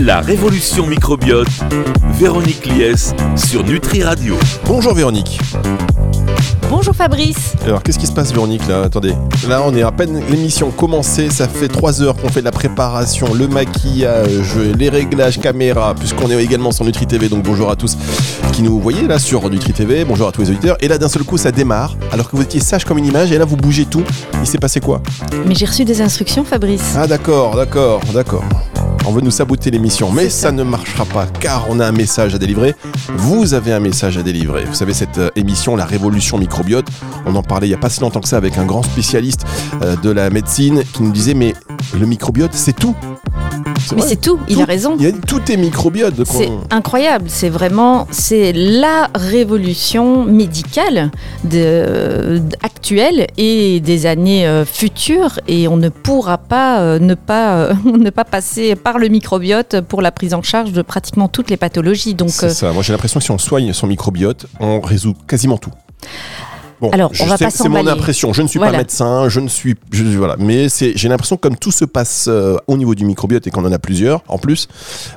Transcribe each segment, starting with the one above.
La révolution microbiote, Véronique Lies sur Nutri Radio. Bonjour Véronique. Bonjour Fabrice. Alors qu'est-ce qui se passe Véronique là? Attendez, là on est à peine l'émission commencée, ça fait 3 heures qu'on fait de la préparation, le maquillage, les réglages caméra, puisqu'on est également sur Nutri TV, donc bonjour à tous qui nous voyez là sur Nutri TV, bonjour à tous les auditeurs, et là d'un seul coup ça démarre, alors que vous étiez sage comme une image, et là vous bougez tout, il s'est passé quoi? Mais j'ai reçu des instructions Fabrice. Ah d'accord, d'accord, d'accord. On veut nous saboter l'émission, mais ça. ne marchera pas car on a un message à délivrer. Vous avez un message à délivrer. Vous savez, cette euh, émission, La Révolution Microbiote, on en parlait il n'y a pas si longtemps que ça avec un grand spécialiste euh, de la médecine qui nous disait Mais le microbiote, c'est tout. Mais c'est tout, il Tout. a raison. Il y a tout est microbiote. C'est incroyable, c'est vraiment c'est la révolution médicale de, actuelle et des années euh, futures et on ne pourra pas euh, ne pas euh, ne pas passer par le microbiote pour la prise en charge de pratiquement toutes les pathologies. Donc C'est ça. Moi, j'ai l'impression que si on soigne son microbiote, on résout quasiment tout. Bon, Alors, je on va sais- pas c'est mon impression. Je ne suis pas médecin, je ne suis, je, voilà. Mais c'est, j'ai l'impression que comme tout se passe euh, au niveau du microbiote et qu'on en a plusieurs, en plus,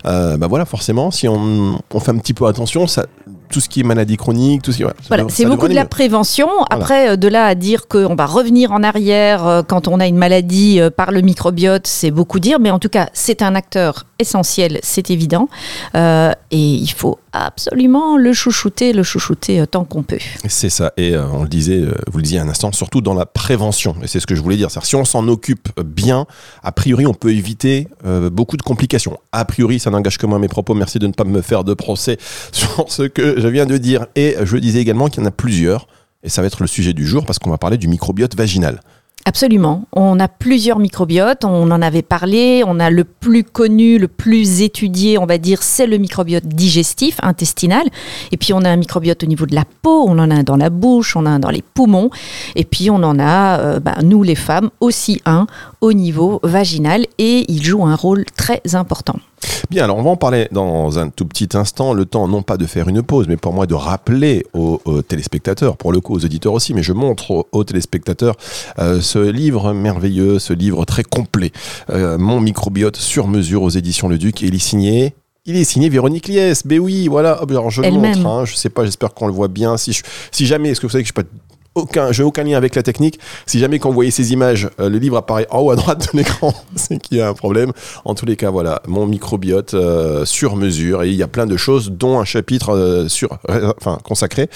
euh, bah voilà, forcément, si on, on fait un petit peu attention, ça, tout ce qui est maladie chronique, tout ce qui, voilà, Voilà, c'est beaucoup de la prévention. Après, euh, de là à dire qu'on va revenir en arrière euh, quand on a une maladie euh, par le microbiote, c'est beaucoup dire. Mais en tout cas, c'est un acteur essentiel, c'est évident. Euh, et il faut absolument le chouchouter, le chouchouter tant qu'on peut. C'est ça. Et euh, on le disait, euh, vous le disiez un instant, surtout dans la prévention. Et c'est ce que je voulais dire. Si on s'en occupe bien, a priori, on peut éviter beaucoup de complications. A priori, ça n'engage que moi mes propos. Merci de ne pas me faire de procès sur ce que je viens de dire. Et je disais également qu'il y en a plusieurs. Et ça va être le sujet du jour parce qu'on va parler du microbiote vaginal. Absolument. On a plusieurs microbiotes, on en avait parlé. On a le plus connu, le plus étudié, on va dire, c'est le microbiote digestif, intestinal. Et puis on a un microbiote au niveau de la peau, on en a un dans la bouche, on en a un dans les poumons. Et puis on en a, euh, bah, nous les femmes, aussi un au niveau vaginal. Et il joue un rôle très important. Bien, alors on va en parler dans un tout petit instant. Le temps, non pas de faire une pause, mais pour moi de rappeler aux, aux téléspectateurs, pour le coup aux auditeurs aussi, mais je montre aux, aux téléspectateurs euh, ce livre merveilleux, ce livre très complet, euh, Mon microbiote sur mesure aux éditions Le Duc. Et il est signé. Il est signé Véronique Liès. Ben oui, voilà. Alors je le montre. hein. Je sais pas. J'espère qu'on le voit bien. Si, je- si jamais, est-ce que vous savez que je suis pas aucun, j'ai aucun lien avec la technique. Si jamais quand vous voyez ces images, euh, le livre apparaît en haut à droite de l'écran, c'est qu'il y a un problème. En tous les cas, voilà, mon microbiote euh, sur mesure et il y a plein de choses, dont un chapitre euh, sur, enfin, consacré.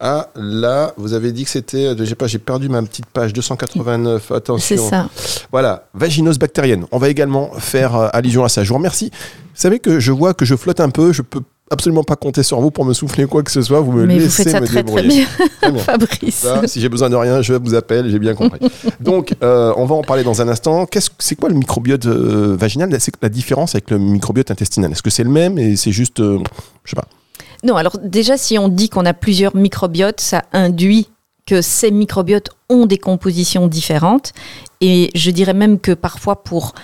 Ah là, vous avez dit que c'était, j'ai pas, j'ai perdu ma petite page 289. Attention. C'est ça. Voilà, vaginose bactérienne. On va également faire allusion à ça. Je vous remercie. Vous savez que je vois que je flotte un peu. Je peux absolument pas compter sur vous pour me souffler quoi que ce soit. Vous me Mais vous laissez faites ça me très très débrouiller. bien, Très bien. Fabrice. Ça, si j'ai besoin de rien, je vous appelle, j'ai bien compris. Donc, euh, on va en parler dans un instant. Qu'est-ce, c'est quoi le microbiote euh, vaginal? C'est la différence avec le microbiote intestinal? Est-ce que c'est le même et c'est juste, euh, je sais pas. Non, alors déjà, si on dit qu'on a plusieurs microbiotes, ça induit que ces microbiotes ont des compositions différentes. Et je dirais même que parfois, pour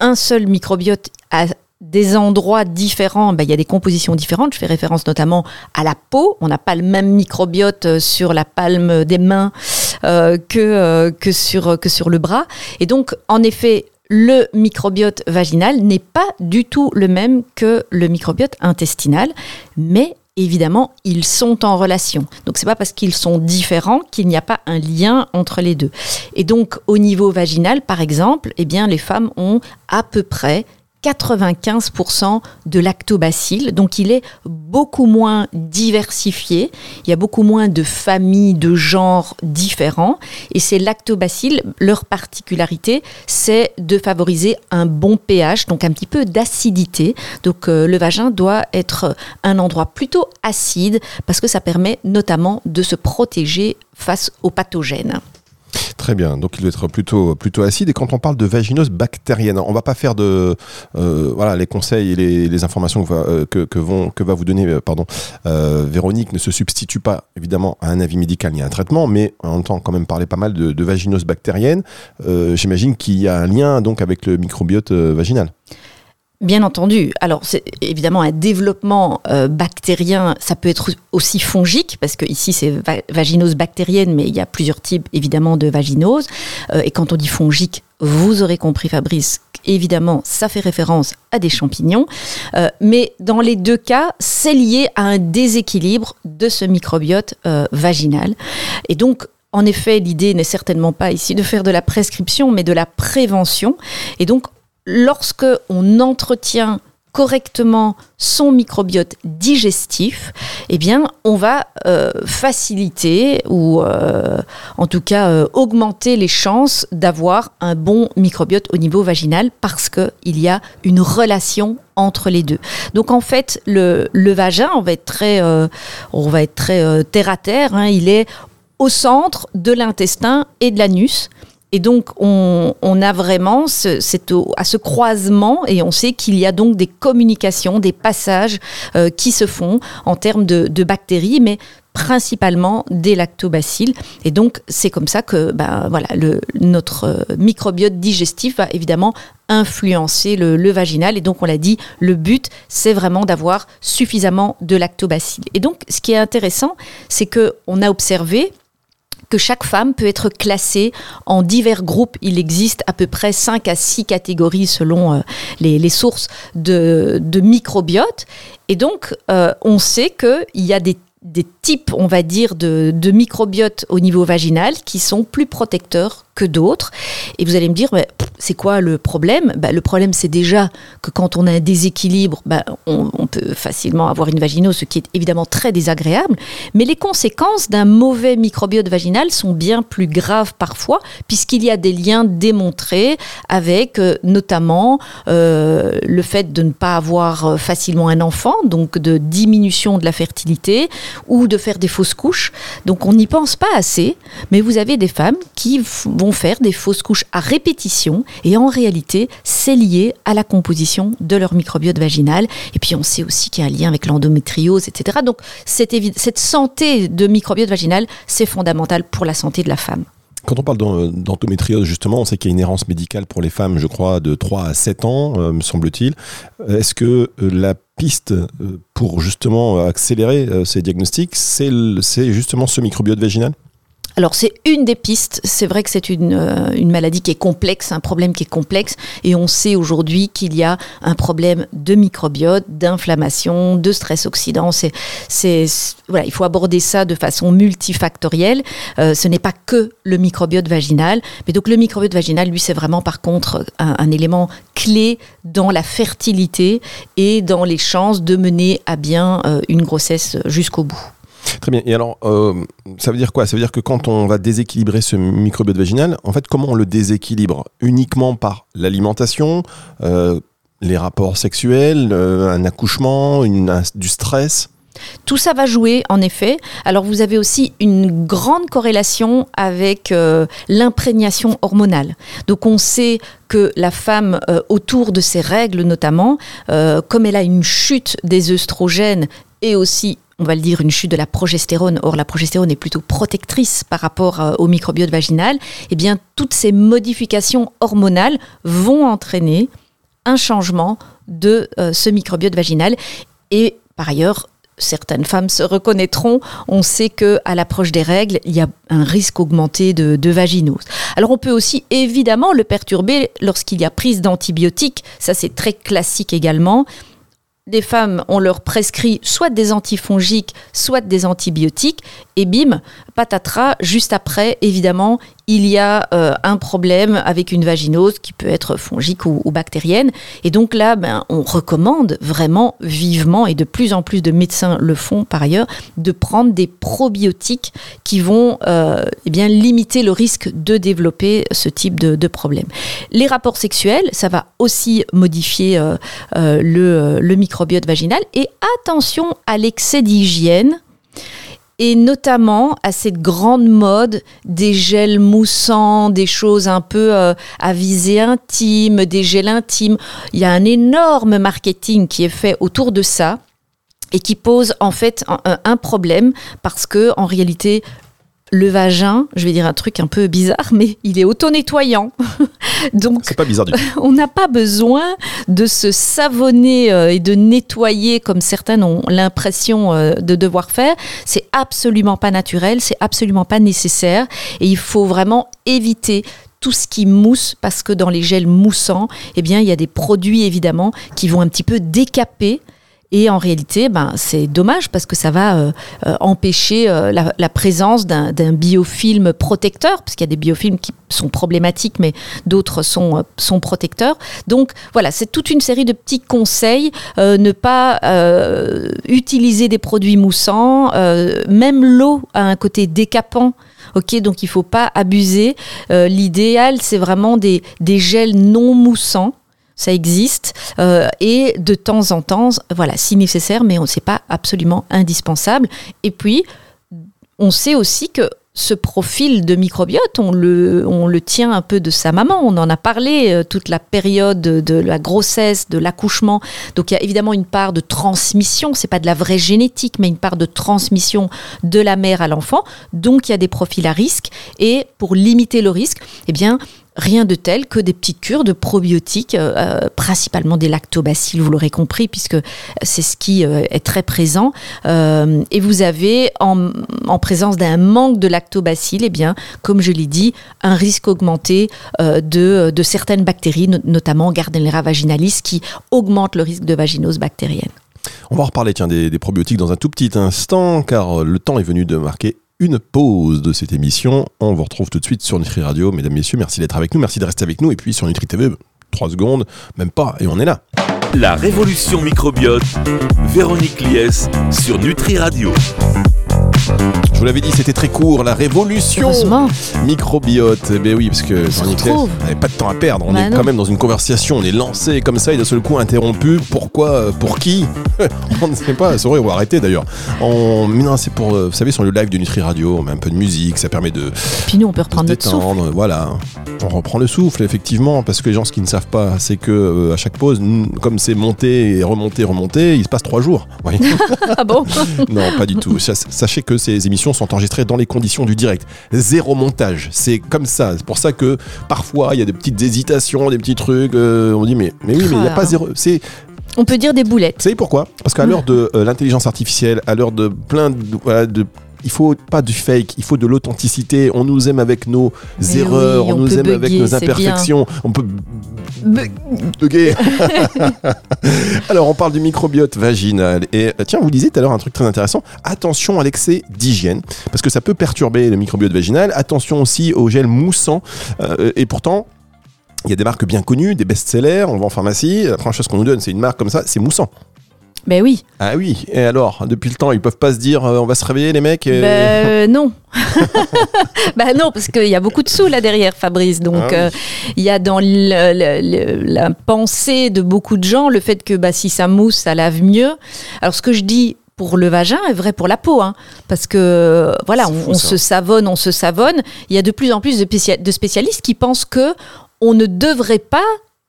un seul microbiote, à des endroits différents, ben, il y a des compositions différentes. Je fais référence notamment à la peau. On n'a pas le même microbiote euh, sur la palme des mains euh, que, euh, que, sur, que sur le bras. Et donc, en effet, le microbiote vaginal n'est pas du tout le même que le microbiote intestinal, mais évidemment, ils sont en relation. Donc, c'est pas parce qu'ils sont différents qu'il n'y a pas un lien entre les deux. Et donc, au niveau vaginal, par exemple, eh bien, les femmes ont à peu près 95% de lactobacilles, donc il est beaucoup moins diversifié, il y a beaucoup moins de familles, de genres différents, et ces lactobacilles, leur particularité, c'est de favoriser un bon pH, donc un petit peu d'acidité. Donc euh, le vagin doit être un endroit plutôt acide, parce que ça permet notamment de se protéger face aux pathogènes. Très bien. Donc, il doit être plutôt, plutôt acide. Et quand on parle de vaginose bactérienne, on va pas faire de, euh, voilà, les conseils et les, informations que va, euh, vont, que va vous donner, euh, pardon, Véronique ne se substitue pas évidemment à un avis médical ni à un traitement, mais on entend quand même parler pas mal de, vaginose bactérienne. J'imagine qu'il y a un lien donc avec le microbiote vaginal. Bien entendu. Alors, c'est évidemment un développement euh, bactérien, ça peut être aussi fongique, parce que ici c'est vaginose bactérienne, mais il y a plusieurs types évidemment de vaginose. Euh, et quand on dit fongique, vous aurez compris, Fabrice, évidemment, ça fait référence à des champignons. Euh, mais dans les deux cas, c'est lié à un déséquilibre de ce microbiote vaginal. Et donc, en effet, l'idée n'est certainement pas ici de faire de la prescription, mais de la prévention. Et donc, lorsque on entretient correctement son microbiote digestif, eh on va euh, faciliter ou euh, en tout cas euh, augmenter les chances d'avoir un bon microbiote au niveau vaginal parce qu'il y a une relation entre les deux. Donc en fait, le, vagin, on va être très, on va être très terre à terre. Hein. il est au centre de l'intestin et de l'anus. Et donc, on, a vraiment à ce croisement et on sait qu'il y a donc des communications, des passages euh, qui se font en termes de, bactéries, mais principalement des lactobacilles. Et donc, c'est comme ça que ben, voilà, le, notre euh, microbiote digestif va évidemment influencer le, le vaginal. Et donc, on l'a dit, le but, c'est vraiment d'avoir suffisamment de lactobacilles. Et donc, ce qui est intéressant, c'est qu'on a observé que chaque femme peut être classée en divers groupes. Il existe à peu près 5 à 6 catégories selon euh, les, sources de, microbiote. Et donc, euh, on sait qu'il y a des des types, on va dire, de, de, microbiote au niveau vaginal qui sont plus protecteurs que d'autres. Et vous allez me dire, c'est quoi le problème? Bah, Le problème, c'est déjà que quand on a un déséquilibre, bah, on, peut facilement avoir une vaginose, ce qui est évidemment très désagréable. Mais les conséquences d'un mauvais microbiote vaginal sont bien plus graves parfois, puisqu'il y a des liens démontrés avec euh, notamment euh, le fait de ne pas avoir euh, facilement un enfant, donc de diminution de la fertilité, ou de faire des fausses couches. Donc on n'y pense pas assez, mais vous avez des femmes qui vont faire des fausses couches à répétition et en réalité c'est lié à la composition de leur microbiote vaginal. Et puis on sait aussi qu'il y a un lien avec l'endométriose, etc. Donc cette, cette santé de microbiote vaginal, c'est fondamental pour la santé de la femme. Quand on parle d'endométriose, justement, on sait qu'il y a une errance médicale pour les femmes, je crois, de 3 à 7 ans, euh, me semble-t-il. Est-ce que euh, la piste euh, pour justement accélérer ces diagnostics, c'est justement ce microbiote vaginal? Alors c'est une des pistes. C'est vrai que c'est une, euh, une, maladie qui est complexe, un problème qui est complexe, et on sait aujourd'hui qu'il y a un problème de microbiote, d'inflammation, de stress oxydant. C'est, c'est, voilà, il faut aborder ça de façon multifactorielle. Euh, ce n'est pas que le microbiote vaginal, mais donc le microbiote vaginal, lui, c'est vraiment par contre un, élément clé dans la fertilité et dans les chances de mener à bien euh, une grossesse jusqu'au bout. Très bien. Et alors, euh, ça veut dire quoi? Ça veut dire que quand on va déséquilibrer ce microbiote vaginal, en fait, comment on le déséquilibre? Uniquement par l'alimentation, euh, les rapports sexuels, euh, un accouchement, une, du stress? Tout ça va jouer, en effet. Alors, vous avez aussi une grande corrélation avec l'imprégnation hormonale. Donc, on sait que la femme, autour de ses règles notamment, comme elle a une chute des œstrogènes et aussi on va le dire, une chute de la progestérone. Or, la progestérone est plutôt protectrice par rapport euh, au microbiote vaginal. Eh bien, toutes ces modifications hormonales vont entraîner un changement de euh, ce microbiote vaginal. Et par ailleurs, certaines femmes se reconnaîtront, on sait que à l'approche des règles, il y a un risque augmenté de, de, vaginose. Alors on peut aussi évidemment le perturber lorsqu'il y a prise d'antibiotiques, ça c'est très classique également des femmes, on leur prescrit soit des antifongiques, soit des antibiotiques, et bim, patatras, juste après, évidemment, il y a euh, un problème avec une vaginose qui peut être fongique ou, bactérienne. Et donc là, ben, on recommande vraiment vivement, et de plus en plus de médecins le font par ailleurs, de prendre des probiotiques qui vont euh, eh bien, limiter le risque de développer ce type de, problème. Les rapports sexuels, ça va aussi modifier euh, le, le microbiote vaginal. Et attention à l'excès d'hygiène et notamment à cette grande mode des gels moussants, des choses un peu euh, à visée intime, des gels intimes. Il y a un énorme marketing qui est fait autour de ça et qui pose en fait un, un problème parce que en réalité le vagin, je vais dire un truc un peu bizarre, mais il est auto-nettoyant. Donc, C'est pas bizarre du tout. on n'a pas besoin de se savonner euh, et de nettoyer comme certaines ont l'impression euh, de devoir faire. C'est absolument pas naturel, c'est absolument pas nécessaire. Et il faut vraiment éviter tout ce qui mousse parce que dans les gels moussants, eh bien, il y a des produits évidemment qui vont un petit peu décaper. Et en réalité, ben, c'est dommage parce que ça va euh, euh, empêcher euh, la, présence d'un biofilm protecteur, parce qu'il y a des biofilms qui sont problématiques, mais d'autres sont, protecteurs. Donc voilà, c'est toute une série de petits conseils. Ne pas utiliser des produits moussants. même l'eau a un côté décapant. Ok, donc il faut pas abuser. L'idéal, c'est vraiment des gels non moussants. Ça existe euh, et de temps en temps, voilà, si nécessaire, mais on sait pas absolument indispensable. Et puis, on sait aussi que ce profil de microbiote, on le, on le tient un peu de sa maman. On en a parlé euh, toute la période de la grossesse, de l'accouchement. Donc il y a évidemment une part de transmission. C'est pas de la vraie génétique, mais une part de transmission de la mère à l'enfant. Donc il y a des profils à risque. Et pour limiter le risque, eh bien rien de tel que des petites cures de probiotiques, euh, euh, principalement des lactobacilles, vous l'aurez compris, puisque c'est ce qui euh, est très présent. Et vous avez, en, en présence d'un manque de lactobacilles, eh bien, comme je l'ai dit, un risque augmenté de, certaines bactéries, no- notamment Gardnerella vaginalis, qui augmente le risque de vaginose bactérienne. On va reparler tiens, des, probiotiques dans un tout petit instant, car le temps est venu de marquer une pause de cette émission. On vous retrouve tout de suite sur Nutri Radio. Mesdames, Messieurs, merci d'être avec nous, merci de rester avec nous. Et puis sur Nutri TV, 3 secondes, même pas, et on est là. La révolution microbiote, Véronique Lies sur Nutri Radio. Je vous l'avais dit, c'était très court, la révolution microbiote. Eh ben oui, parce que on n'avait pas de temps à perdre. On Bah est non. quand même dans une conversation, on est lancé comme ça et d'un seul coup interrompu. Pourquoi euh, Pour qui? On ne sait pas. C'est vrai, on va arrêter d'ailleurs. On... Mais non, c'est pour, euh, vous savez, sur le live de Nutri Radio, on met un peu de musique, ça permet de, puis nous, on peut reprendre notre souffle. voilà. On reprend le souffle, effectivement, parce que les gens, ce qu'ils ne savent pas, c'est que euh, à chaque pause, comme c'est monter et remonter, remonter, il se passe trois jours. Oui. Ah bon? Non, pas du tout. Sa- Sachez que ces émissions sont enregistrées dans les conditions du direct. Zéro montage. C'est comme ça. C'est pour ça que parfois, il y a des petites hésitations, des petits trucs. euh, on dit, mais, mais oui, mais il n'y a pas Ah. zéro. C'est On peut dire des boulettes. vous savez pourquoi? Parce qu'à l'heure de euh, l'intelligence artificielle, à l'heure de plein de, voilà, de il faut pas du fake, il faut de l'authenticité. On nous aime avec nos Mais erreurs, oui, on, on nous aime avec nos bien. imperfections. On peut Bu- bugger. Alors, on parle du microbiote vaginal. Et euh, tiens, vous disiez tout à l'heure un truc très intéressant. Attention à l'excès d'hygiène, parce que ça peut perturber le microbiote vaginal. Attention aussi au gel moussant. Euh, et pourtant, il y a des marques bien connues, des best-sellers, on va en pharmacie. La première chose qu'on nous donne, c'est une marque comme ça, c'est moussant. Ben oui. Ah oui, et alors, depuis le temps, ils peuvent pas se dire euh, on va se réveiller les mecs et- Ben euh, non. ben non, parce qu'il y a beaucoup de sous là derrière, Fabrice. Donc Ah oui. euh, il y a dans le- le- le- la pensée de beaucoup de gens le fait que bah, si ça mousse, ça lave mieux. Alors ce que je dis pour le vagin est vrai pour la peau, hein, parce que voilà, on, fou, on se savonne, on se savonne. Il y a de plus en plus de spécialistes qui pensent que on ne devrait pas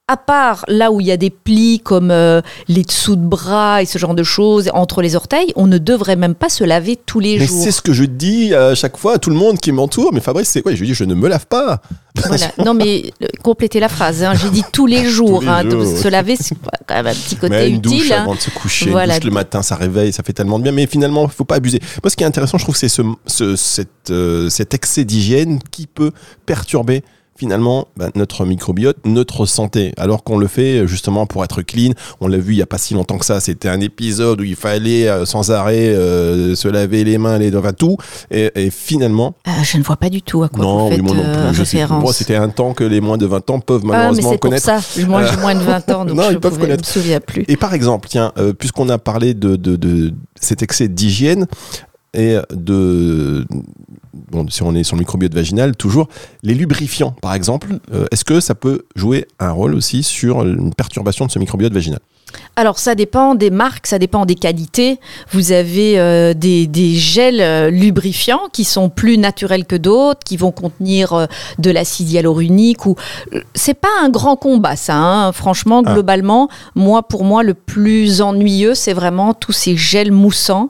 à part là où il y a des plis comme euh, les dessous de bras et ce genre de choses entre les orteils, on ne devrait même pas se laver tous les Mais jours. c'est ce que je dis à chaque fois à tout le monde qui m'entoure. Mais Fabrice, c'est quoi? Je lui dis je ne me lave pas. Voilà. Non, mais euh, complétez la phrase. hein. J'ai dit tous les jours. les hein. jours, De. Se laver, c'est quand même un petit côté Mais une douche utile. hein. avant de se coucher, une Voilà. douche le matin, ça réveille, ça fait tellement de bien. Mais finalement, il faut pas abuser. Moi, ce qui est intéressant, je trouve, c'est ce, ce- cette, euh, cet excès d'hygiène qui peut perturber finalement bah, notre microbiote, notre santé, alors qu'on le fait euh, justement pour être clean. On l'a vu il y a pas si longtemps que ça. C'était un épisode où il fallait euh, sans arrêt euh, se laver les mains, les enfin tout. Et, et finalement, Ah, je ne vois pas du tout à quoi non, vous oui, faites moi non plus. Sais- moi, c'était un temps que les moins de 20 ans peuvent ah, malheureusement c'est pour connaître. ça. Moi, j'ai moins de 20 ans, donc Non, je ils peuvent connaître. me souviens plus. Et par exemple, tiens, puisqu'on a parlé de, de, de cet excès d'hygiène et de. Si on est sur le microbiote vaginal, toujours, les lubrifiants, par exemple, euh, est-ce que ça peut jouer un rôle aussi sur une perturbation de ce microbiote vaginal? Alors ça dépend des marques, ça dépend des qualités. Vous avez euh, des, des, gels euh, lubrifiants qui sont plus naturels que d'autres, qui vont contenir euh, de l'acide hyaluronique. Ou c'est pas un grand combat ça. Hein. Franchement, ah. globalement, moi pour moi le plus ennuyeux c'est vraiment tous ces gels moussants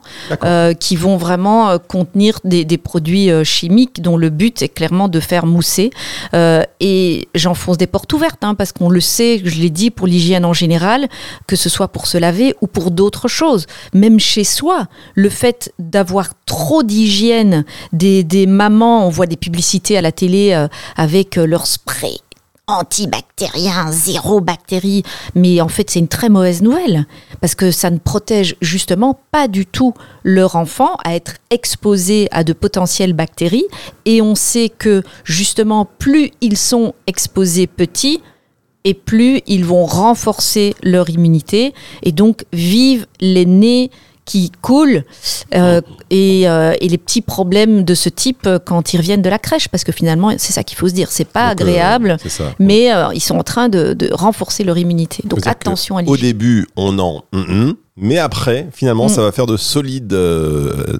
qui vont vraiment contenir des, des produits chimiques dont le but est clairement de faire mousser. et j'enfonce des portes ouvertes hein, parce qu'on le sait, je l'ai dit pour l'hygiène en général, que ce soit pour se laver ou pour d'autres choses. Même chez soi, le fait d'avoir trop d'hygiène, des, mamans, on voit des publicités à la télé euh, avec euh, leur spray antibactérien, zéro bactérie. Mais en fait, c'est une très mauvaise nouvelle parce que ça ne protège justement pas du tout leur enfant à être exposé à de potentielles bactéries. Et on sait que justement, plus ils sont exposés petits, et plus ils vont renforcer leur immunité et donc vivent les nez qui coulent euh, et, euh, et, les petits problèmes de ce type euh, quand ils reviennent de la crèche parce que finalement c'est ça qu'il faut se dire c'est pas agréable mais ils sont en train de, renforcer leur immunité donc attention à Au début on en mais après, finalement, mm. ça va faire de solides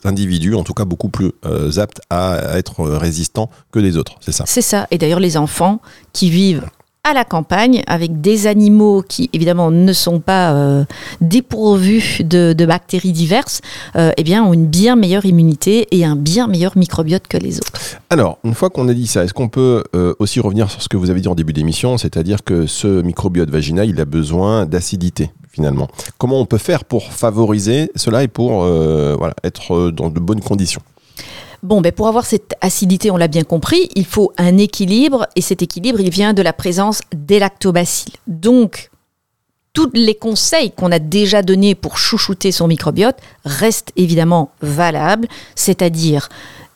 individus, en tout cas beaucoup plus aptes à être résistants que les autres. C'est ça. C'est ça. Et d'ailleurs, les enfants qui vivent à la campagne avec des animaux qui évidemment ne sont pas euh, dépourvus de, bactéries diverses, euh, eh bien ont une bien meilleure immunité et un bien meilleur microbiote que les autres. Alors, une fois qu'on a dit ça, est-ce qu'on peut euh, aussi revenir sur ce que vous avez dit en début d'émission, c'est-à-dire que ce microbiote vaginal, il a besoin d'acidité finalement? Comment on peut faire pour favoriser cela et pour être dans de bonnes conditions? Bon, ben pour avoir cette acidité, on l'a bien compris, il faut un équilibre et cet équilibre, il vient de la présence des lactobacilles. Donc, tous les conseils qu'on a déjà donnés pour chouchouter son microbiote restent évidemment valables, c'est-à-dire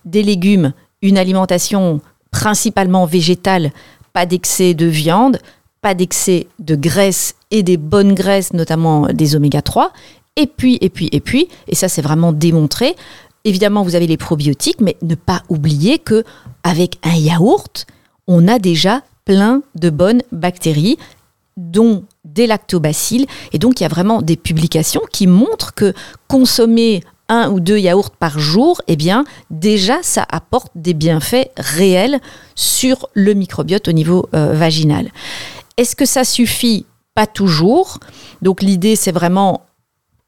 des légumes, une alimentation principalement végétale, pas d'excès de viande, pas d'excès de graisse et des bonnes graisses, notamment des oméga 3. Et puis, et puis, et puis, et ça c'est vraiment démontré, Évidemment, vous avez les probiotiques, mais ne pas oublier que avec un yaourt, on a déjà plein de bonnes bactéries, dont des lactobacilles. Et donc, il y a vraiment des publications qui montrent que consommer un ou deux yaourts par jour, eh bien, déjà, ça apporte des bienfaits réels sur le microbiote au niveau euh, vaginal. Est-ce que ça suffit? Pas toujours. Donc, l'idée, c'est vraiment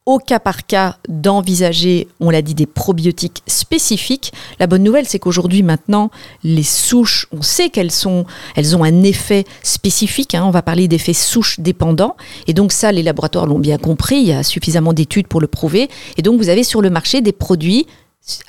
au cas par cas d'envisager, on l'a dit, des probiotiques spécifiques. La bonne nouvelle, c'est qu'aujourd'hui, maintenant, les souches, on sait qu'elles sont, elles ont un effet spécifique. Hein. on va parler d'effets souches dépendants. Et donc ça, les laboratoires l'ont bien compris. Il y a suffisamment d'études pour le prouver. Et donc, vous avez sur le marché des produits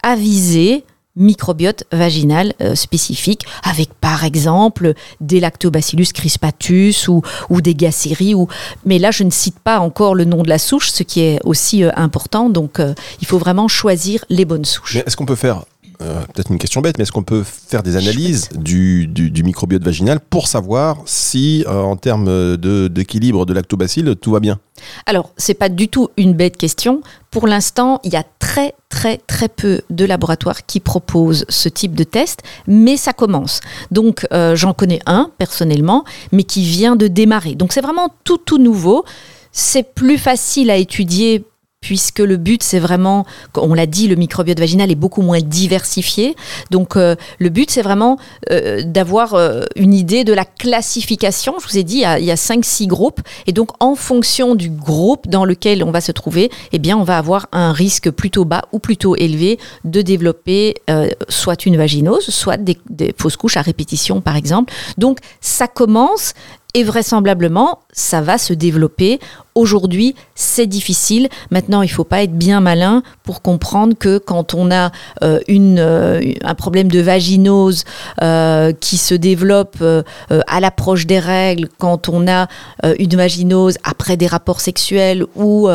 avisés microbiote vaginal euh, spécifique, avec par exemple des lactobacillus crispatus ou, ou des gaceries. Ou... Mais là, je ne cite pas encore le nom de la souche, ce qui est aussi euh, important. Donc, euh, il faut vraiment choisir les bonnes souches. est-ce qu'on peut faire euh, peut-être une question bête, mais est-ce qu'on peut faire des analyses du, du, microbiote vaginal pour savoir si, euh, en termes d'équilibre de, lactobacille, tout va bien? Alors, c'est pas du tout une bête question. Pour l'instant, il y a très, très, très peu de laboratoires qui proposent ce type de test, mais ça commence. Donc, euh, j'en connais un personnellement, mais qui vient de démarrer. Donc, c'est vraiment tout, tout nouveau. C'est plus facile à étudier puisque le but c'est vraiment, on l'a dit, le microbiote vaginal est beaucoup moins diversifié. Donc euh, le but c'est vraiment euh, d'avoir euh, une idée de la classification. Je vous ai dit, il y a, 5-6 groupes. Et donc en fonction du groupe dans lequel on va se trouver, eh bien on va avoir un risque plutôt bas ou plutôt élevé de développer soit une vaginose, soit des, des fausses couches à répétition par exemple. Donc ça commence et vraisemblablement, ça va se développer. Aujourd'hui, c'est difficile. Maintenant, il ne faut pas être bien malin pour comprendre que quand on a euh, une, euh, un problème de vaginose euh, qui se développe à l'approche des règles, quand on a une vaginose après des rapports sexuels ou,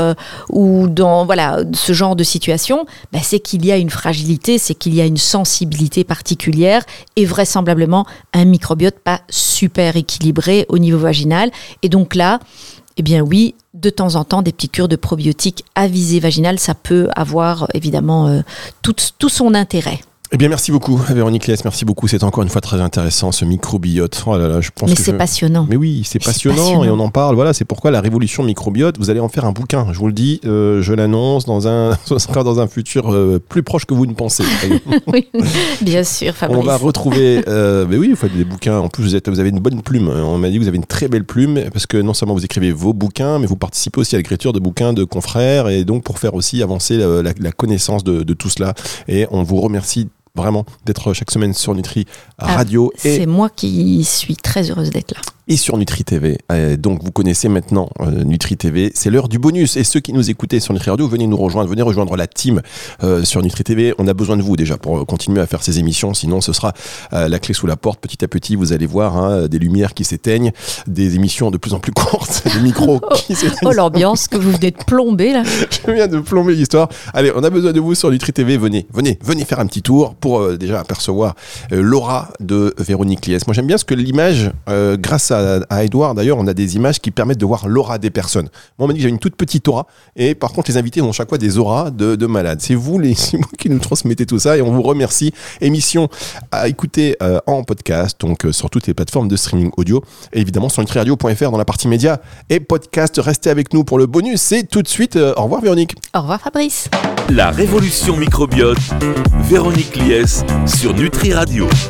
ou dans voilà, ce genre de situation, ben, c'est qu'il y a une fragilité, c'est qu'il y a une sensibilité particulière et vraisemblablement un microbiote pas super équilibré au niveau vaginal. Et donc là, eh bien oui, de temps en temps, des petites cures de probiotiques à visée vaginale, ça peut avoir évidemment euh, tout, tout son intérêt. Eh bien, merci beaucoup, Véronique Lies. Merci beaucoup. C'est encore une fois très intéressant, ce microbiote. Oh là là, je pense Mais c'est je- passionnant. Mais oui, c'est passionnant, passionnant. et on en parle. Voilà, c'est pourquoi la révolution microbiote, vous allez en faire un bouquin. Je vous le dis, euh, je l'annonce dans un, ce sera dans un futur euh, plus proche que vous ne pensez. Oui, bien sûr, Fabrice. On va retrouver. euh, mais oui, vous faites des bouquins. En plus, vous, êtes, vous avez une bonne plume. On m'a dit que vous avez une très belle plume parce que non seulement vous écrivez vos bouquins, mais vous participez aussi à l'écriture de bouquins de confrères et donc pour faire aussi avancer la, la- la connaissance de, de tout cela. Et on vous remercie vraiment d'être chaque semaine sur Nutri Ah, Radio et C'est moi qui suis très heureuse d'être là. Et sur Nutri TV. Euh, donc vous connaissez maintenant euh, Nutri TV, c'est l'heure du bonus. Et ceux qui nous écoutaient sur Nutri Radio, venez nous rejoindre, venez rejoindre la team euh, sur Nutri TV. On a besoin de vous déjà pour euh, continuer à faire ces émissions, sinon ce sera la clé sous la porte. Petit à petit, vous allez voir hein, des lumières qui s'éteignent, des émissions de plus en plus courtes, des micros qui s'éteignent. Oh, l'ambiance que vous venez de plomber là. Je viens de plomber l'histoire. Allez, on a besoin de vous sur Nutri TV. Venez, venez, venez faire un petit tour pour déjà apercevoir l'aura de Véronique Lies. Moi, j'aime bien ce que l'image, grâce à, à Edouard, d'ailleurs, on a des images qui permettent de voir l'aura des personnes. Moi, on m'a dit que j'avais une toute petite aura. Et par contre, les invités ont chaque fois des auras de, de malades. C'est vous, les, vous qui nous transmettez tout ça et on vous remercie. Émission à écouter euh, en podcast, donc euh, sur toutes les plateformes de streaming audio. Et évidemment, sur nutriradio.fr dans la partie médias et podcast. Restez avec nous pour le bonus. C'est tout de suite. euh, au revoir, Véronique. Au revoir Fabrice. La révolution microbiote, Véronique Lies sur Nutri Radio.